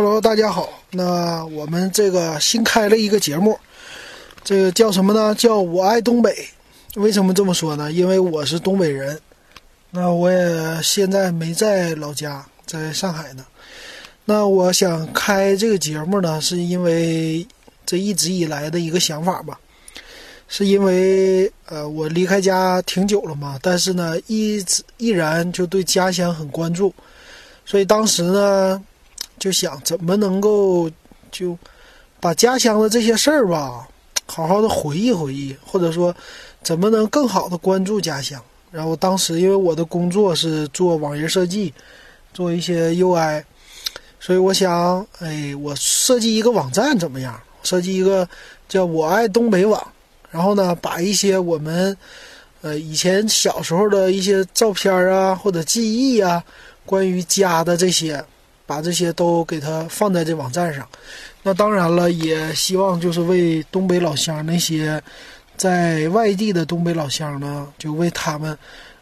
Hello，大家好。那我们这个新开了一个节目，这个叫什么呢？叫我爱东北。为什么这么说呢？因为我是东北人。那我也现在没在老家，在上海呢。那我想开这个节目呢，是因为这一直以来的一个想法吧。是因为呃，我离开家挺久了嘛，但是呢，一直依然就对家乡很关注，所以当时呢，就想怎么能够就把家乡的这些事儿吧，好好的回忆回忆，或者说怎么能更好的关注家乡。然后当时因为我的工作是做网页设计，做一些 UI，所以我想，哎，我设计一个网站怎么样？设计一个叫我爱东北网。然后呢，把一些我们，呃，以前小时候的一些照片啊，或者记忆啊，关于家的这些，把这些都给它放在这网站上。那当然了，也希望就是为东北老乡那些在外地的东北老乡呢，就为他们，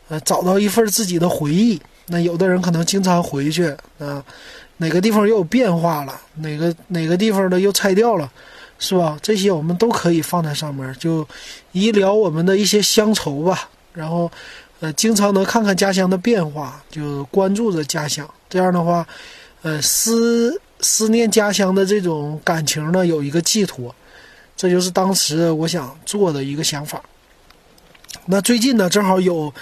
呃，找到一份自己的回忆。那有的人可能经常回去，啊，哪个地方又有变化了，哪个哪个地方的又拆掉了。是吧？这些我们都可以放在上面，就以聊我们的一些乡愁吧。然后，呃，经常能看看家乡的变化，就关注着家乡。这样的话，呃，思思念家乡的这种感情呢，有一个寄托。这就是当时我想做的一个想法。那最近呢，正好有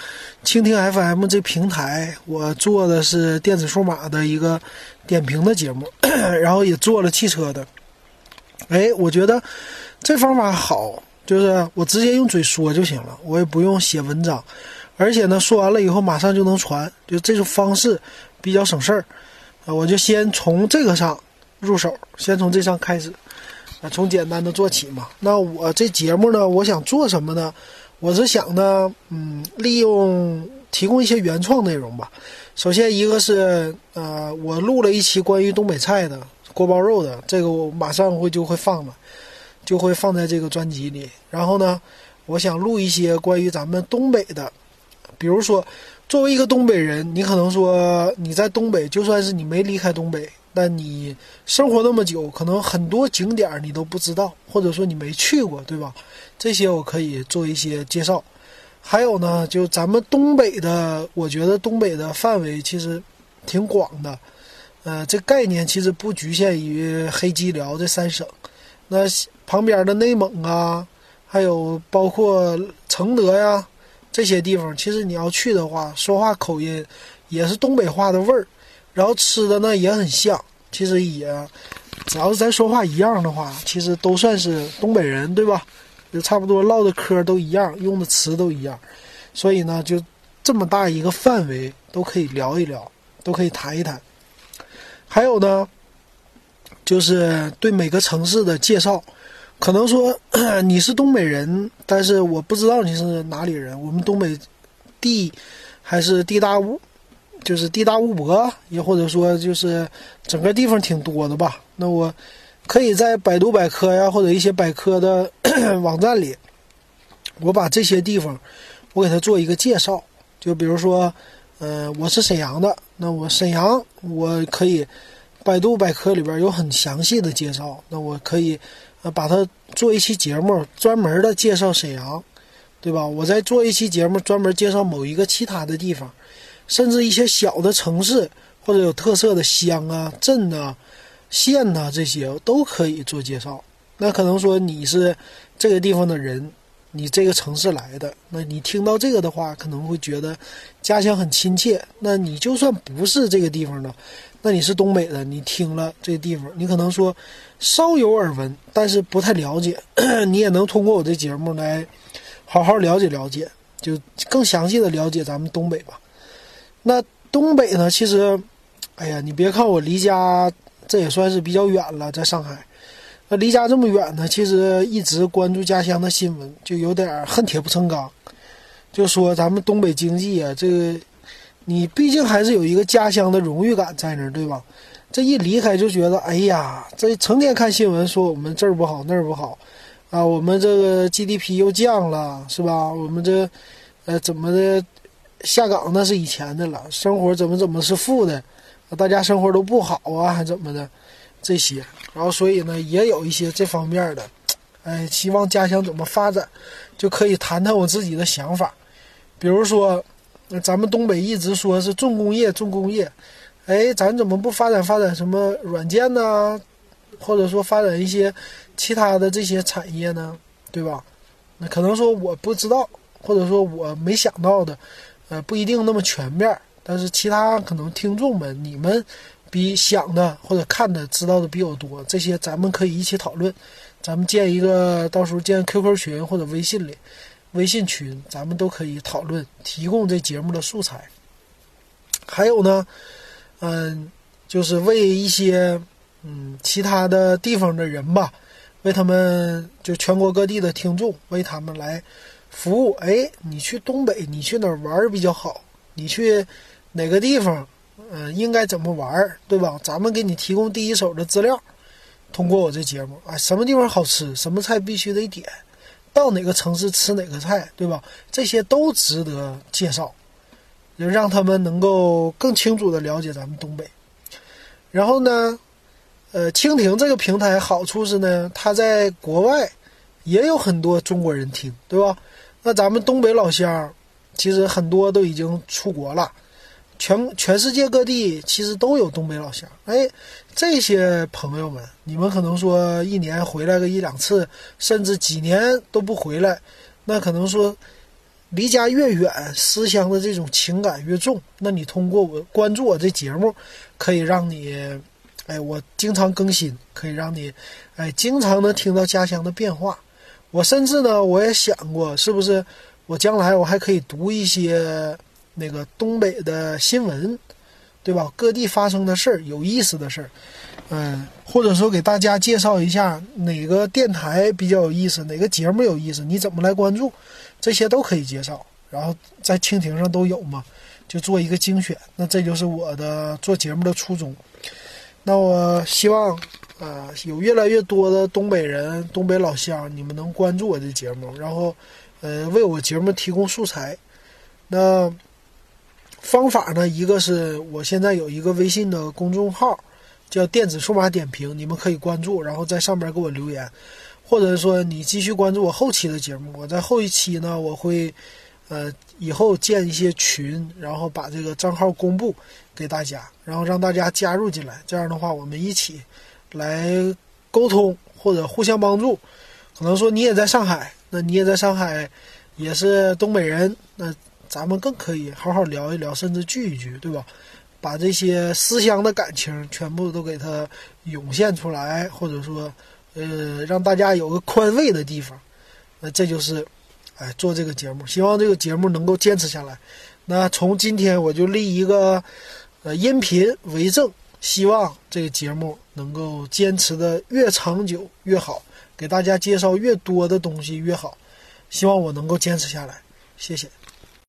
蜻蜓 FM 这平台，我做的是电子数码的一个点评的节目，然后也做了汽车的。哎，我觉得这方法好，就是我直接用嘴说就行了，我也不用写文章，而且呢，说完了以后马上就能传，就这种方式比较省事儿啊。我就先从这个上入手，先从这上开始啊，从简单的做起嘛。那我这节目呢，我想做什么呢？我是想呢，嗯，利用提供一些原创内容吧。首先一个是呃，我录了一期关于东北菜的。锅包肉的这个我马上会就会放了，就会放在这个专辑里。然后呢，我想录一些关于咱们东北的，比如说，作为一个东北人，你可能说你在东北，就算是你没离开东北，但你生活那么久，可能很多景点你都不知道，或者说你没去过，对吧？这些我可以做一些介绍。还有呢，就咱们东北的，我觉得东北的范围其实挺广的。呃，这概念其实不局限于黑吉辽这三省，那旁边的内蒙啊，还有包括承德呀这些地方，其实你要去的话，说话口音也是东北话的味儿，然后吃的呢也很像，其实也只要是咱说话一样的话，其实都算是东北人，对吧？就差不多唠的嗑都一样，用的词都一样，所以呢，就这么大一个范围都可以聊一聊，都可以谈一谈。还有呢，就是对每个城市的介绍，可能说 你是东北人，但是我不知道你是哪里人。我们东北地还是地大物，就是地大物博，也或者说就是整个地方挺多的吧。那我可以在百度百科呀，或者一些百科的 网站里，我把这些地方我给他做一个介绍。就比如说。嗯，我是沈阳的，那我沈阳我可以，百度百科里边有很详细的介绍，那我可以，呃，把它做一期节目，专门的介绍沈阳，对吧？我再做一期节目，专门介绍某一个其他的地方，甚至一些小的城市或者有特色的乡啊、镇啊、县呐，这些都可以做介绍。那可能说你是这个地方的人。你这个城市来的，那你听到这个的话，可能会觉得家乡很亲切。那你就算不是这个地方的，那你是东北的，你听了这个地方，你可能说稍有耳闻，但是不太了解。你也能通过我这节目来好好了解了解，就更详细的了解咱们东北吧。那东北呢，其实，哎呀，你别看我离家，这也算是比较远了，在上海。那离家这么远呢，其实一直关注家乡的新闻，就有点恨铁不成钢。就说咱们东北经济啊，这个你毕竟还是有一个家乡的荣誉感在那儿，对吧？这一离开就觉得，哎呀，这成天看新闻说我们这儿不好那儿不好，啊，我们这个 GDP 又降了，是吧？我们这呃怎么的下岗那是以前的了，生活怎么怎么是负的，大家生活都不好啊，还怎么的？这些，然后所以呢，也有一些这方面的，哎，希望家乡怎么发展，就可以谈谈我自己的想法。比如说，咱们东北一直说是重工业，重工业，哎，咱怎么不发展发展什么软件呢？或者说发展一些其他的这些产业呢？对吧？那可能说我不知道，或者说我没想到的，呃，不一定那么全面。但是其他可能听众们，你们比想的或者看的知道的比较多，这些咱们可以一起讨论。咱们建一个，到时候建 QQ 群或者微信里，微信群，咱们都可以讨论，提供这节目的素材。还有呢，嗯，就是为一些嗯其他的地方的人吧，为他们就全国各地的听众，为他们来服务。哎，你去东北，你去哪儿玩比较好？你去。哪个地方，嗯，应该怎么玩儿，对吧？咱们给你提供第一手的资料，通过我这节目啊，什么地方好吃，什么菜必须得点，到哪个城市吃哪个菜，对吧？这些都值得介绍，就让他们能够更清楚的了解咱们东北。然后呢，呃，蜻蜓这个平台好处是呢，它在国外也有很多中国人听，对吧？那咱们东北老乡，其实很多都已经出国了。全全世界各地其实都有东北老乡，哎，这些朋友们，你们可能说一年回来个一两次，甚至几年都不回来，那可能说离家越远，思乡的这种情感越重。那你通过我关注我这节目，可以让你，哎，我经常更新，可以让你，哎，经常能听到家乡的变化。我甚至呢，我也想过，是不是我将来我还可以读一些。那个东北的新闻，对吧？各地发生的事儿，有意思的事儿，嗯，或者说给大家介绍一下哪个电台比较有意思，哪个节目有意思，你怎么来关注，这些都可以介绍。然后在蜻蜓上都有嘛，就做一个精选。那这就是我的做节目的初衷。那我希望，呃，有越来越多的东北人、东北老乡，你们能关注我的节目，然后，呃，为我节目提供素材。那。方法呢？一个是我现在有一个微信的公众号，叫“电子数码点评”，你们可以关注，然后在上面给我留言，或者说你继续关注我后期的节目。我在后一期呢，我会，呃，以后建一些群，然后把这个账号公布给大家，然后让大家加入进来。这样的话，我们一起来沟通或者互相帮助。可能说你也在上海，那你也在上海，也是东北人，那。咱们更可以好好聊一聊，甚至聚一聚，对吧？把这些思乡的感情全部都给它涌现出来，或者说，呃，让大家有个宽慰的地方。那这就是，哎，做这个节目，希望这个节目能够坚持下来。那从今天我就立一个，呃，音频为证，希望这个节目能够坚持的越长久越好，给大家介绍越多的东西越好。希望我能够坚持下来，谢谢。